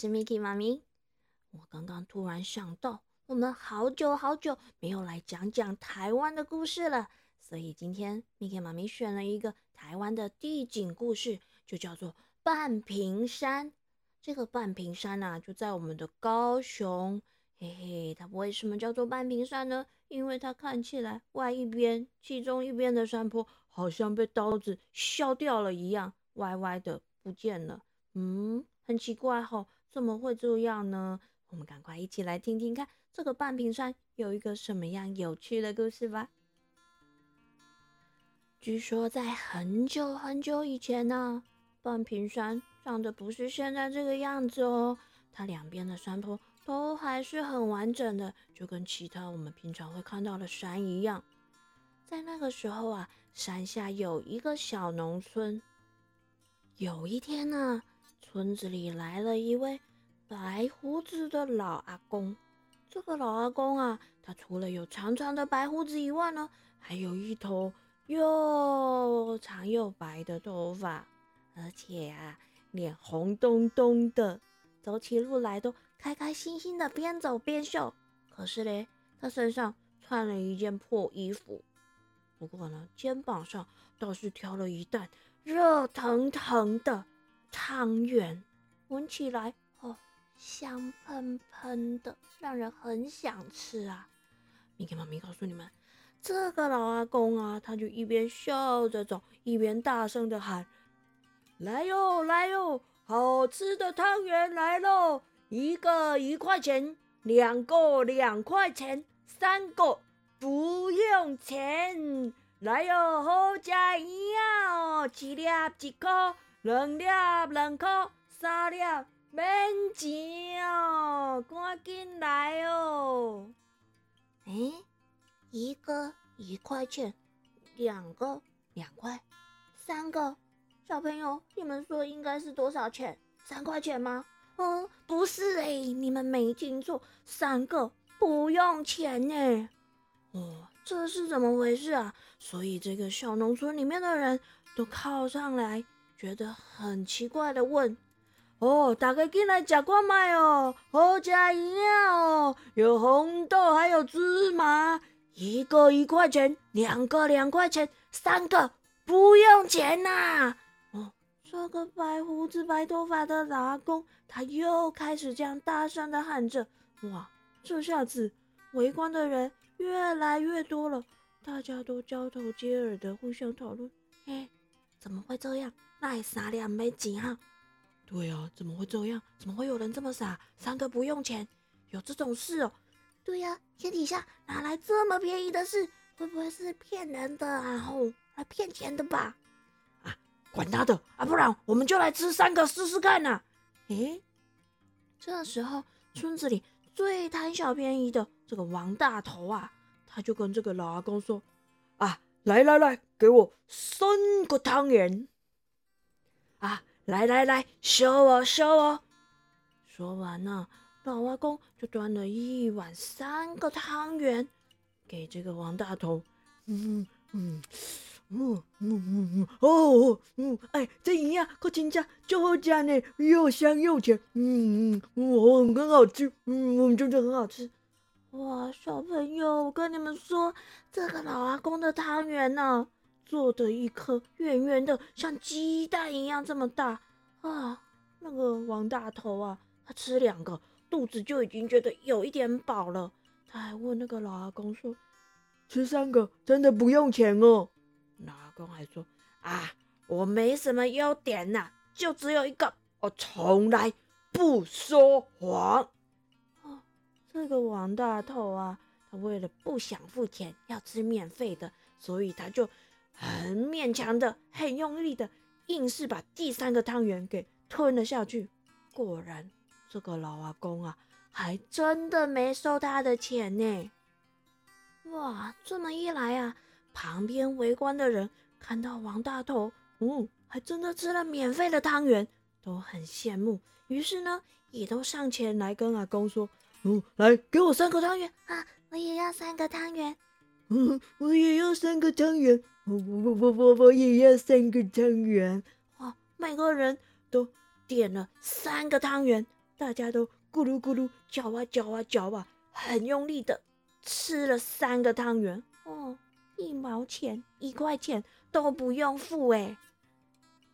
是 Miki 妈咪。我刚刚突然想到，我们好久好久没有来讲讲台湾的故事了，所以今天 Miki 妈咪选了一个台湾的地景故事，就叫做半屏山。这个半屏山呐，就在我们的高雄。嘿嘿，它为什么叫做半屏山呢？因为它看起来外一边，其中一边的山坡好像被刀子削掉了一样，歪歪的不见了。嗯，很奇怪吼，怎么会这样呢？我们赶快一起来听听看，这个半屏山有一个什么样有趣的故事吧。据说在很久很久以前呢，半屏山长得不是现在这个样子哦，它两边的山坡。都还是很完整的，就跟其他我们平常会看到的山一样。在那个时候啊，山下有一个小农村。有一天呢，村子里来了一位白胡子的老阿公。这个老阿公啊，他除了有长长的白胡子以外呢，还有一头又长又白的头发，而且啊，脸红咚咚的，走起路来都。开开心心的边走边笑，可是嘞，他身上穿了一件破衣服。不过呢，肩膀上倒是挑了一担热腾腾的汤圆，闻起来，香喷喷的，让人很想吃啊！咪给妈咪告诉你们，这个老阿公啊，他就一边笑着走，一边大声的喊：“来哟，来哟，好吃的汤圆来喽！”一个一块钱，两个两块钱，三个不用钱。来哟，好食一样哦，一粒一颗，两粒两颗，三粒免钱哦，赶紧来哦！哎，一个一块钱，两个两块，三个小朋友，你们说应该是多少钱？三块钱吗？嗯，不是哎，你们没听错，三个不用钱呢。哦，这是怎么回事啊？所以这个小农村里面的人都靠上来，觉得很奇怪的问：哦，大家进来吃看麦哦，好吃一样哦，有红豆还有芝麻，一个一块钱，两个两块钱，三个不用钱呐。哦这个白胡子、白头发的老阿公，他又开始这样大声的喊着：“哇！这下子围观的人越来越多了，大家都交头接耳的互相讨论：哎，怎么会这样？那三两没钱啊？对啊，怎么会这样？怎么会有人这么傻？三个不用钱，有这种事哦？对呀，天底下哪来这么便宜的事？会不会是骗人的，然后来骗钱的吧？”啊管他的啊！不然我们就来吃三个试试看呐！诶，这时候村子里最贪小便宜的这个王大头啊，他就跟这个老阿公说：“啊，来来来，给我三个汤圆！啊，来来来，收哦收哦！”说完呢，老阿公就端了一碗三个汤圆给这个王大头。嗯嗯。嗯嗯嗯嗯哦嗯哎，这营养可真正就好吃呢，又香又甜，嗯嗯，我很好吃，嗯，我真的很好吃。哇，小朋友，我跟你们说，这个老阿公的汤圆呢，做的一颗圆圆的，像鸡蛋一样这么大啊。那个王大头啊，他吃两个，肚子就已经觉得有一点饱了。他还问那个老阿公说：“吃三个真的不用钱哦？”老阿公还说：“啊，我没什么优点呐，就只有一个，我从来不说谎。”哦，这个王大头啊，他为了不想付钱，要吃免费的，所以他就很勉强的、很用力的，硬是把第三个汤圆给吞了下去。果然，这个老阿公啊，还真的没收他的钱呢。哇，这么一来啊！旁边围观的人看到王大头，嗯，还真的吃了免费的汤圆，都很羡慕。于是呢，也都上前来跟阿公说：“嗯，来给我三个汤圆啊！我也要三个汤圆。嗯，我也要三个汤圆。我我我我我也要三个汤圆。哇，每个人都点了三个汤圆，大家都咕噜咕噜嚼啊嚼啊嚼啊，很用力的吃了三个汤圆。哦，一毛钱、一块钱都不用付哎。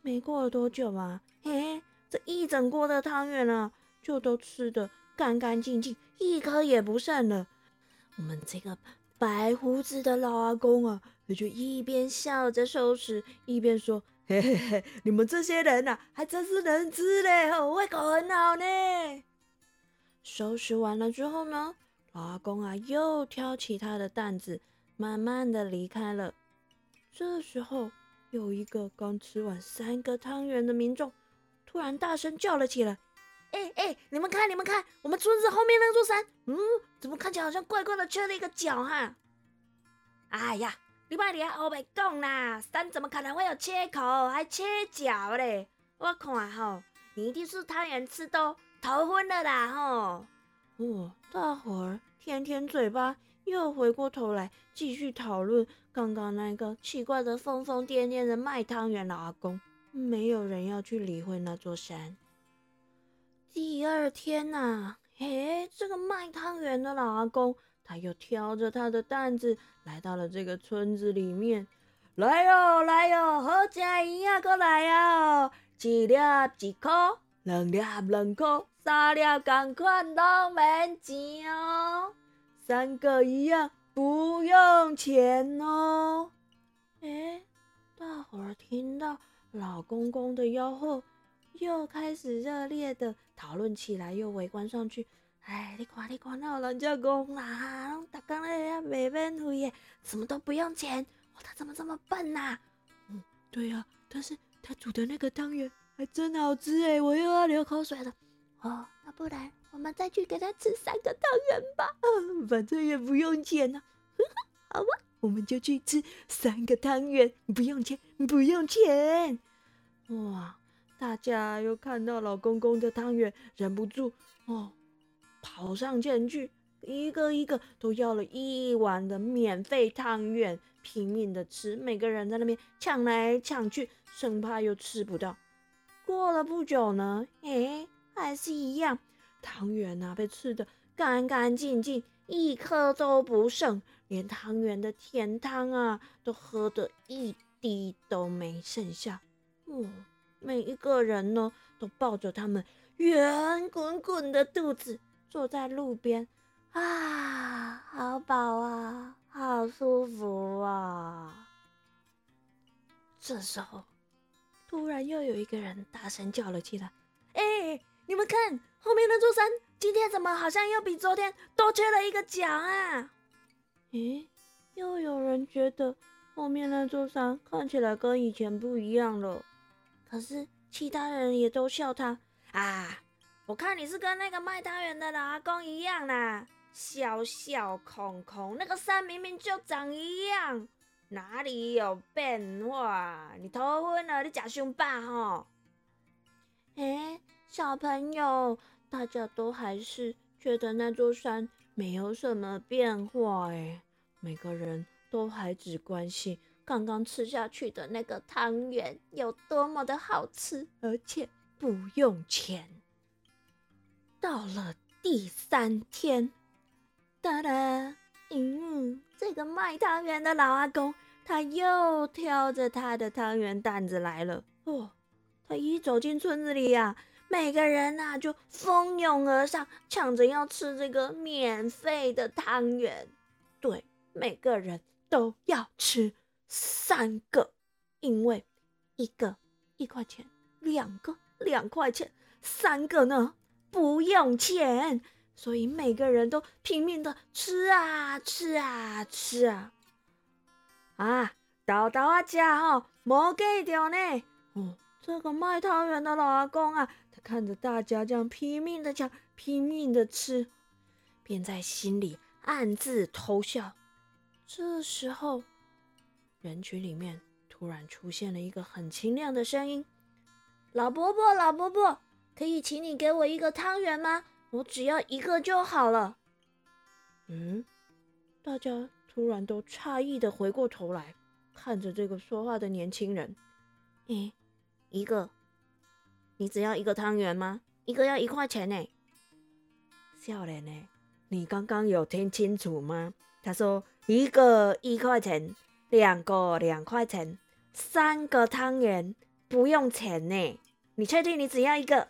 没过了多久嘛，嘿，这一整锅的汤圆啊，就都吃的干干净净，一颗也不剩了。我们这个白胡子的老阿公啊，他就一边笑着收拾，一边说：“嘿嘿嘿，你们这些人呐，还真是能吃嘞，胃口很好呢。”收拾完了之后呢，老阿公啊，又挑起他的担子，慢慢的离开了。这时候。有一个刚吃完三个汤圆的民众，突然大声叫了起来：“哎哎，你们看，你们看，我们村子后面那座山，嗯，怎么看起来好像怪怪的，缺了一个角哈？”哎呀，你别在后面讲啦，山怎么可能会有缺口，还缺角嘞？我看吼，你一定是汤圆吃多头昏了啦吼！哦，大伙儿舔舔嘴巴。又回过头来继续讨论刚刚那个奇怪的疯疯癫癫的卖汤圆老阿公，没有人要去理会那座山。第二天呐，嘿，这个卖汤圆的老阿公，他又挑着他的担子来到了这个村子里面。来哟，来哟，好食营养过来哟！一粒一颗，两粒两颗，三粒同款拢免钱哦。三个一样，不用钱哦。哎，大伙儿听到老公公的吆喝，又开始热烈的讨论起来，又围观上去。哎，你看，你看，那人家公啦，大刚咧卖免费耶，什么都不用钱。哦，他怎么这么笨呐？嗯，对呀，但是他煮的那个汤圆还真好吃哎，我又要流口水了。哦，那不然。我们再去给他吃三个汤圆吧，嗯反正也不用钱呢。好吧，我们就去吃三个汤圆，不用钱，不用钱。哇，大家又看到老公公的汤圆，忍不住哦，跑上前去，一个一个都要了一碗的免费汤圆，拼命的吃。每个人在那边抢来抢去，生怕又吃不到。过了不久呢，哎，还是一样。汤圆啊，被吃的干干净净，一颗都不剩，连汤圆的甜汤啊，都喝的一滴都没剩下。哦，每一个人呢，都抱着他们圆滚滚的肚子，坐在路边，啊，好饱啊，好舒服啊。这时候，突然又有一个人大声叫了起来：“哎！”你们看，后面那座山今天怎么好像又比昨天多缺了一个角啊？咦，又有人觉得后面那座山看起来跟以前不一样了。可是其他人也都笑他啊！我看你是跟那个卖汤圆的老阿公一样啦，笑笑空空。那个山明明就长一样，哪里有变化？你头昏了？你假胸霸吼？哎。小朋友，大家都还是觉得那座山没有什么变化哎，每个人都还只关心刚刚吃下去的那个汤圆有多么的好吃，而且不用钱。到了第三天，哒哒，嗯，这个卖汤圆的老阿公他又挑着他的汤圆担子来了哦，他一走进村子里呀。每个人呐就蜂拥而上，抢着要吃这个免费的汤圆。对，每个人都要吃三个，因为一个一块钱，两个两块钱，三个呢不用钱。所以每个人都拼命的吃啊吃啊吃啊！啊，豆豆啊，吃吼，无计着呢。哦，这个卖汤圆的老阿公啊。他看着大家这样拼命的抢、拼命的吃，便在心里暗自偷笑。这时候，人群里面突然出现了一个很清亮的声音：“老伯伯，老伯伯，可以请你给我一个汤圆吗？我只要一个就好了。”嗯，大家突然都诧异的回过头来，看着这个说话的年轻人。“诶，一个。”你只要一个汤圆吗？一个要一块钱呢。少年呢？你刚刚有听清楚吗？他说一个一块钱，两个两块钱，三个汤圆不用钱呢。你确定你只要一个？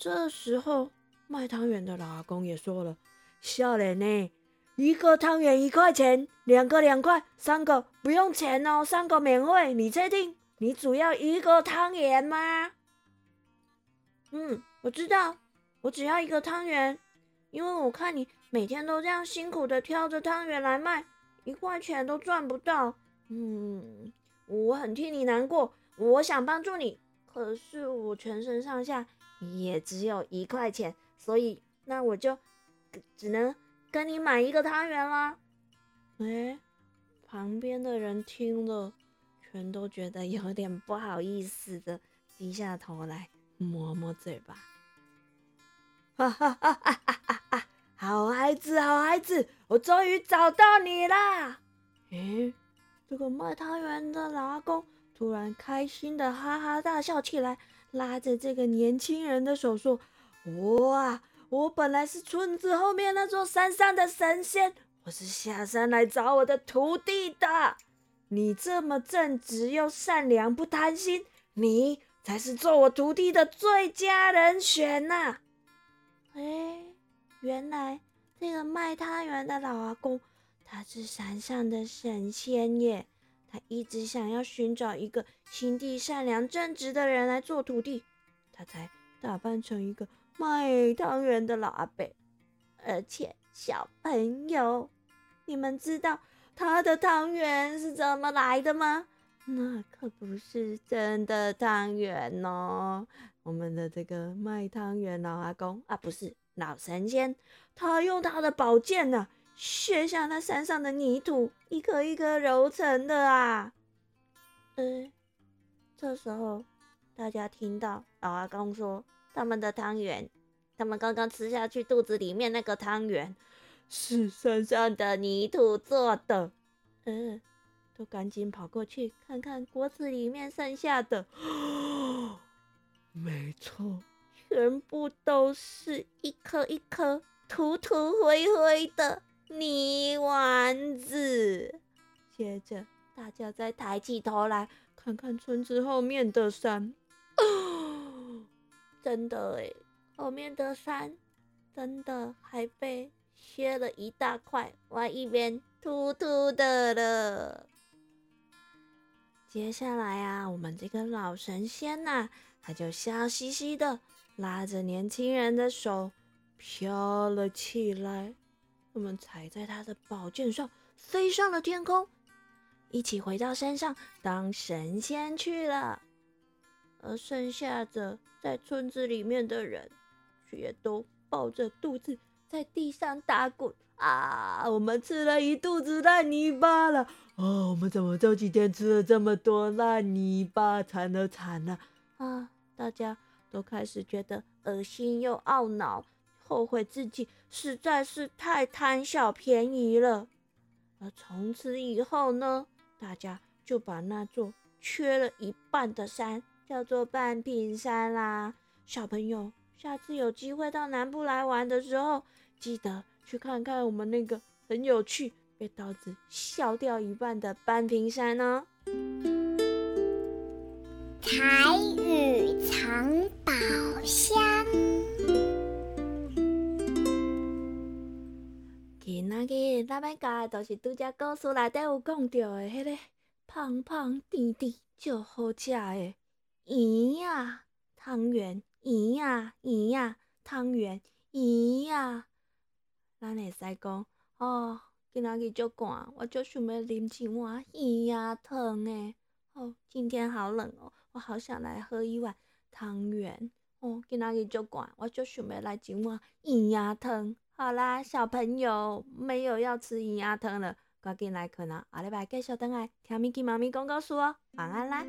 这时候卖汤圆的老阿公也说了：“笑脸呢？一个汤圆一块钱，两个两块，三个不用钱哦，三个免费。你确定你主要一个汤圆吗？”嗯，我知道，我只要一个汤圆，因为我看你每天都这样辛苦的挑着汤圆来卖，一块钱都赚不到。嗯，我很替你难过，我想帮助你，可是我全身上下也只有一块钱，所以那我就只能跟你买一个汤圆啦。哎，旁边的人听了，全都觉得有点不好意思的，低下头来。摸摸嘴巴，哈哈哈哈哈哈！好孩子，好孩子，我终于找到你啦！诶，这个卖汤圆的老阿公突然开心的哈哈大笑起来，拉着这个年轻人的手说：“哇，我本来是村子后面那座山上的神仙，我是下山来找我的徒弟的。你这么正直又善良，不贪心，你。”才是做我徒弟的最佳人选呐！哎，原来这个卖汤圆的老阿公，他是山上的神仙耶！他一直想要寻找一个心地善良、正直的人来做徒弟，他才打扮成一个卖汤圆的老阿伯。而且，小朋友，你们知道他的汤圆是怎么来的吗？那可不是真的汤圆哦！我们的这个卖汤圆老阿公啊，不是老神仙，他用他的宝剑呢，削下那山上的泥土，一颗一颗揉成的啊。呃，这时候大家听到老阿公说，他们的汤圆，他们刚刚吃下去肚子里面那个汤圆，是山上的泥土做的。嗯。都赶紧跑过去看看锅子里面剩下的，没错，全部都是一颗一颗土土灰灰的泥丸子。接着，大家再抬起头来看看村子后面的山，真的诶，后面的山真的还被削了一大块，往一边秃秃的了。接下来啊，我们这个老神仙呐，他就笑嘻嘻的拉着年轻人的手飘了起来。我们踩在他的宝剑上，飞上了天空，一起回到山上当神仙去了。而剩下的在村子里面的人，却都抱着肚子在地上打滚啊！我们吃了一肚子烂泥巴了。哦，我们怎么这几天吃了这么多烂泥巴，惨了惨了啊！大家都开始觉得恶心又懊恼，后悔自己实在是太贪小便宜了。而从此以后呢，大家就把那座缺了一半的山叫做半屏山啦。小朋友，下次有机会到南部来玩的时候，记得去看看我们那个很有趣。被刀子削掉一半的半屏山呢。台语藏宝咱要教的都是拄只故事内底有讲到的迄个胖胖甜甜就好食的圆呀汤圆，圆呀圆呀汤圆，圆呀，咱会使讲哦。今仔日足寒，我就想要啉一碗圆鸭汤诶。哦，今天好冷哦，我好想来喝一碗汤圆。哦，今仔日足寒，我就想要来一碗圆鸭汤。好啦，小朋友，没有要吃银牙汤了，赶紧来困啦。下礼拜继续等来听咪咪妈咪讲故事哦，晚安啦。